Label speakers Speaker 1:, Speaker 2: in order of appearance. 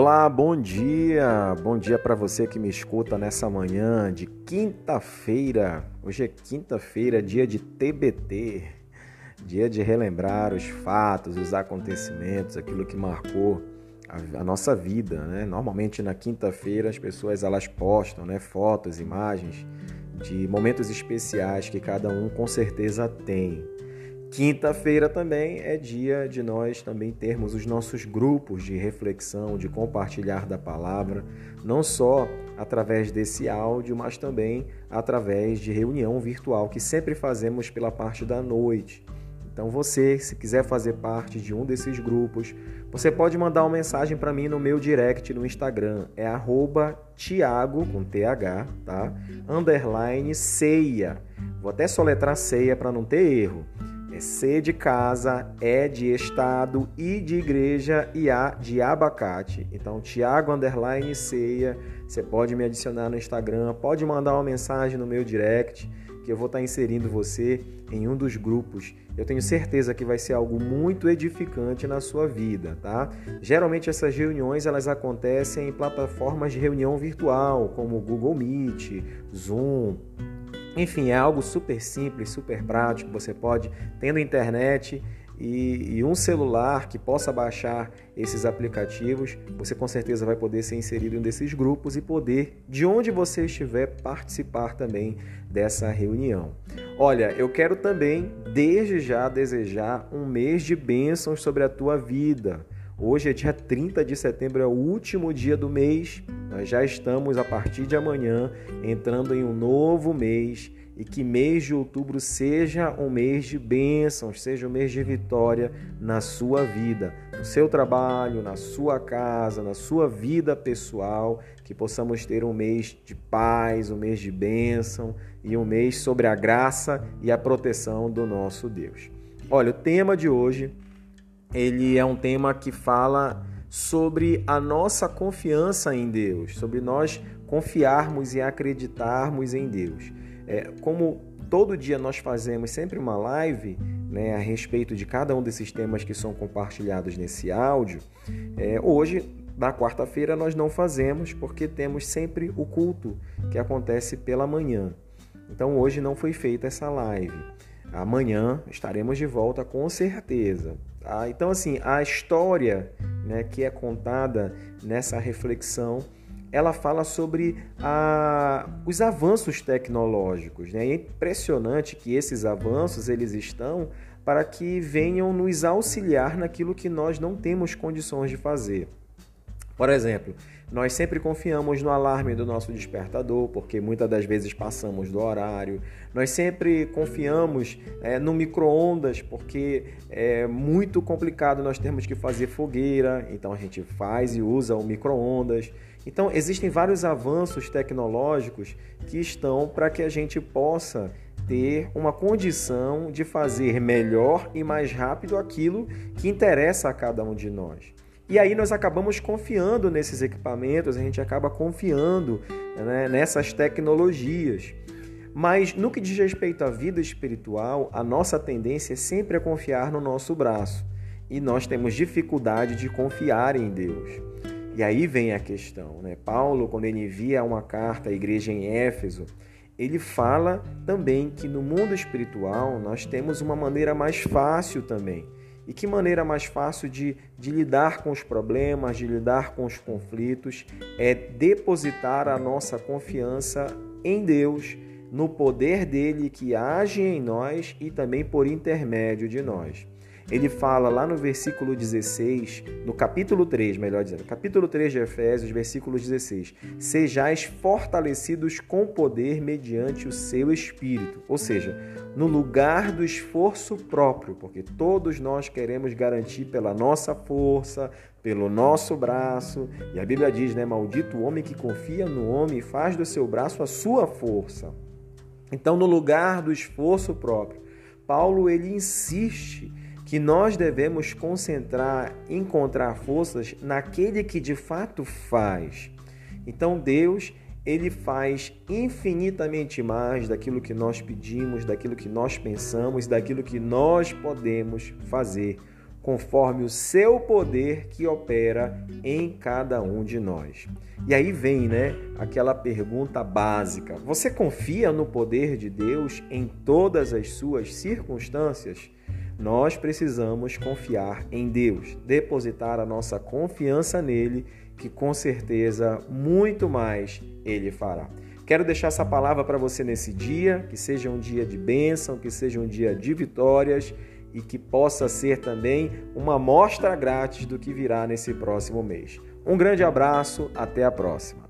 Speaker 1: Olá, bom dia. Bom dia para você que me escuta nessa manhã de quinta-feira. Hoje é quinta-feira, dia de TBT, dia de relembrar os fatos, os acontecimentos, aquilo que marcou a, a nossa vida, né? Normalmente na quinta-feira as pessoas elas postam, né, fotos, imagens de momentos especiais que cada um com certeza tem. Quinta-feira também é dia de nós também termos os nossos grupos de reflexão, de compartilhar da palavra, não só através desse áudio, mas também através de reunião virtual que sempre fazemos pela parte da noite. Então você, se quiser fazer parte de um desses grupos, você pode mandar uma mensagem para mim no meu direct no Instagram, é Tiago, com TH, tá? Underline ceia. Vou até soletrar ceia para não ter erro. É C de casa, E de estado, I de igreja e A de abacate. Então, Tiago Underline Ceia, você pode me adicionar no Instagram, pode mandar uma mensagem no meu direct, que eu vou estar inserindo você em um dos grupos. Eu tenho certeza que vai ser algo muito edificante na sua vida, tá? Geralmente essas reuniões elas acontecem em plataformas de reunião virtual, como Google Meet, Zoom, enfim, é algo super simples, super prático. Você pode, tendo internet e, e, um celular que possa baixar esses aplicativos, você com certeza vai poder ser inserido em um desses grupos e poder, de onde você estiver, participar também dessa reunião. Olha, eu quero também, desde já, desejar um mês de bênçãos sobre a tua vida. Hoje é dia 30 de setembro, é o último dia do mês. Nós já estamos, a partir de amanhã, entrando em um novo mês e que mês de outubro seja um mês de bênçãos, seja um mês de vitória na sua vida, no seu trabalho, na sua casa, na sua vida pessoal, que possamos ter um mês de paz, um mês de bênção e um mês sobre a graça e a proteção do nosso Deus. Olha, o tema de hoje ele é um tema que fala sobre a nossa confiança em Deus, sobre nós confiarmos e acreditarmos em Deus. É, como todo dia nós fazemos sempre uma live né, a respeito de cada um desses temas que são compartilhados nesse áudio, é, hoje, na quarta-feira, nós não fazemos porque temos sempre o culto que acontece pela manhã. Então hoje não foi feita essa live. Amanhã estaremos de volta com certeza. Tá? Então, assim, a história né, que é contada nessa reflexão, ela fala sobre a, os avanços tecnológicos. Né? É impressionante que esses avanços eles estão para que venham nos auxiliar naquilo que nós não temos condições de fazer. Por exemplo, nós sempre confiamos no alarme do nosso despertador, porque muitas das vezes passamos do horário. Nós sempre confiamos é, no micro-ondas, porque é muito complicado nós termos que fazer fogueira, então a gente faz e usa o micro-ondas. Então, existem vários avanços tecnológicos que estão para que a gente possa ter uma condição de fazer melhor e mais rápido aquilo que interessa a cada um de nós. E aí nós acabamos confiando nesses equipamentos, a gente acaba confiando né, nessas tecnologias. Mas no que diz respeito à vida espiritual, a nossa tendência é sempre a confiar no nosso braço. E nós temos dificuldade de confiar em Deus. E aí vem a questão, né? Paulo, quando ele envia uma carta à igreja em Éfeso, ele fala também que no mundo espiritual nós temos uma maneira mais fácil também e que maneira mais fácil de, de lidar com os problemas, de lidar com os conflitos, é depositar a nossa confiança em Deus, no poder dele que age em nós e também por intermédio de nós. Ele fala lá no versículo 16, no capítulo 3, melhor dizendo, capítulo 3 de Efésios, versículo 16: Sejais fortalecidos com poder mediante o seu espírito. Ou seja, no lugar do esforço próprio, porque todos nós queremos garantir pela nossa força, pelo nosso braço. E a Bíblia diz, né? Maldito o homem que confia no homem e faz do seu braço a sua força. Então, no lugar do esforço próprio, Paulo ele insiste que nós devemos concentrar, encontrar forças naquele que de fato faz. Então Deus, ele faz infinitamente mais daquilo que nós pedimos, daquilo que nós pensamos, daquilo que nós podemos fazer conforme o seu poder que opera em cada um de nós. E aí vem, né, aquela pergunta básica: você confia no poder de Deus em todas as suas circunstâncias? Nós precisamos confiar em Deus, depositar a nossa confiança nele, que com certeza muito mais ele fará. Quero deixar essa palavra para você nesse dia, que seja um dia de bênção, que seja um dia de vitórias e que possa ser também uma mostra grátis do que virá nesse próximo mês. Um grande abraço, até a próxima.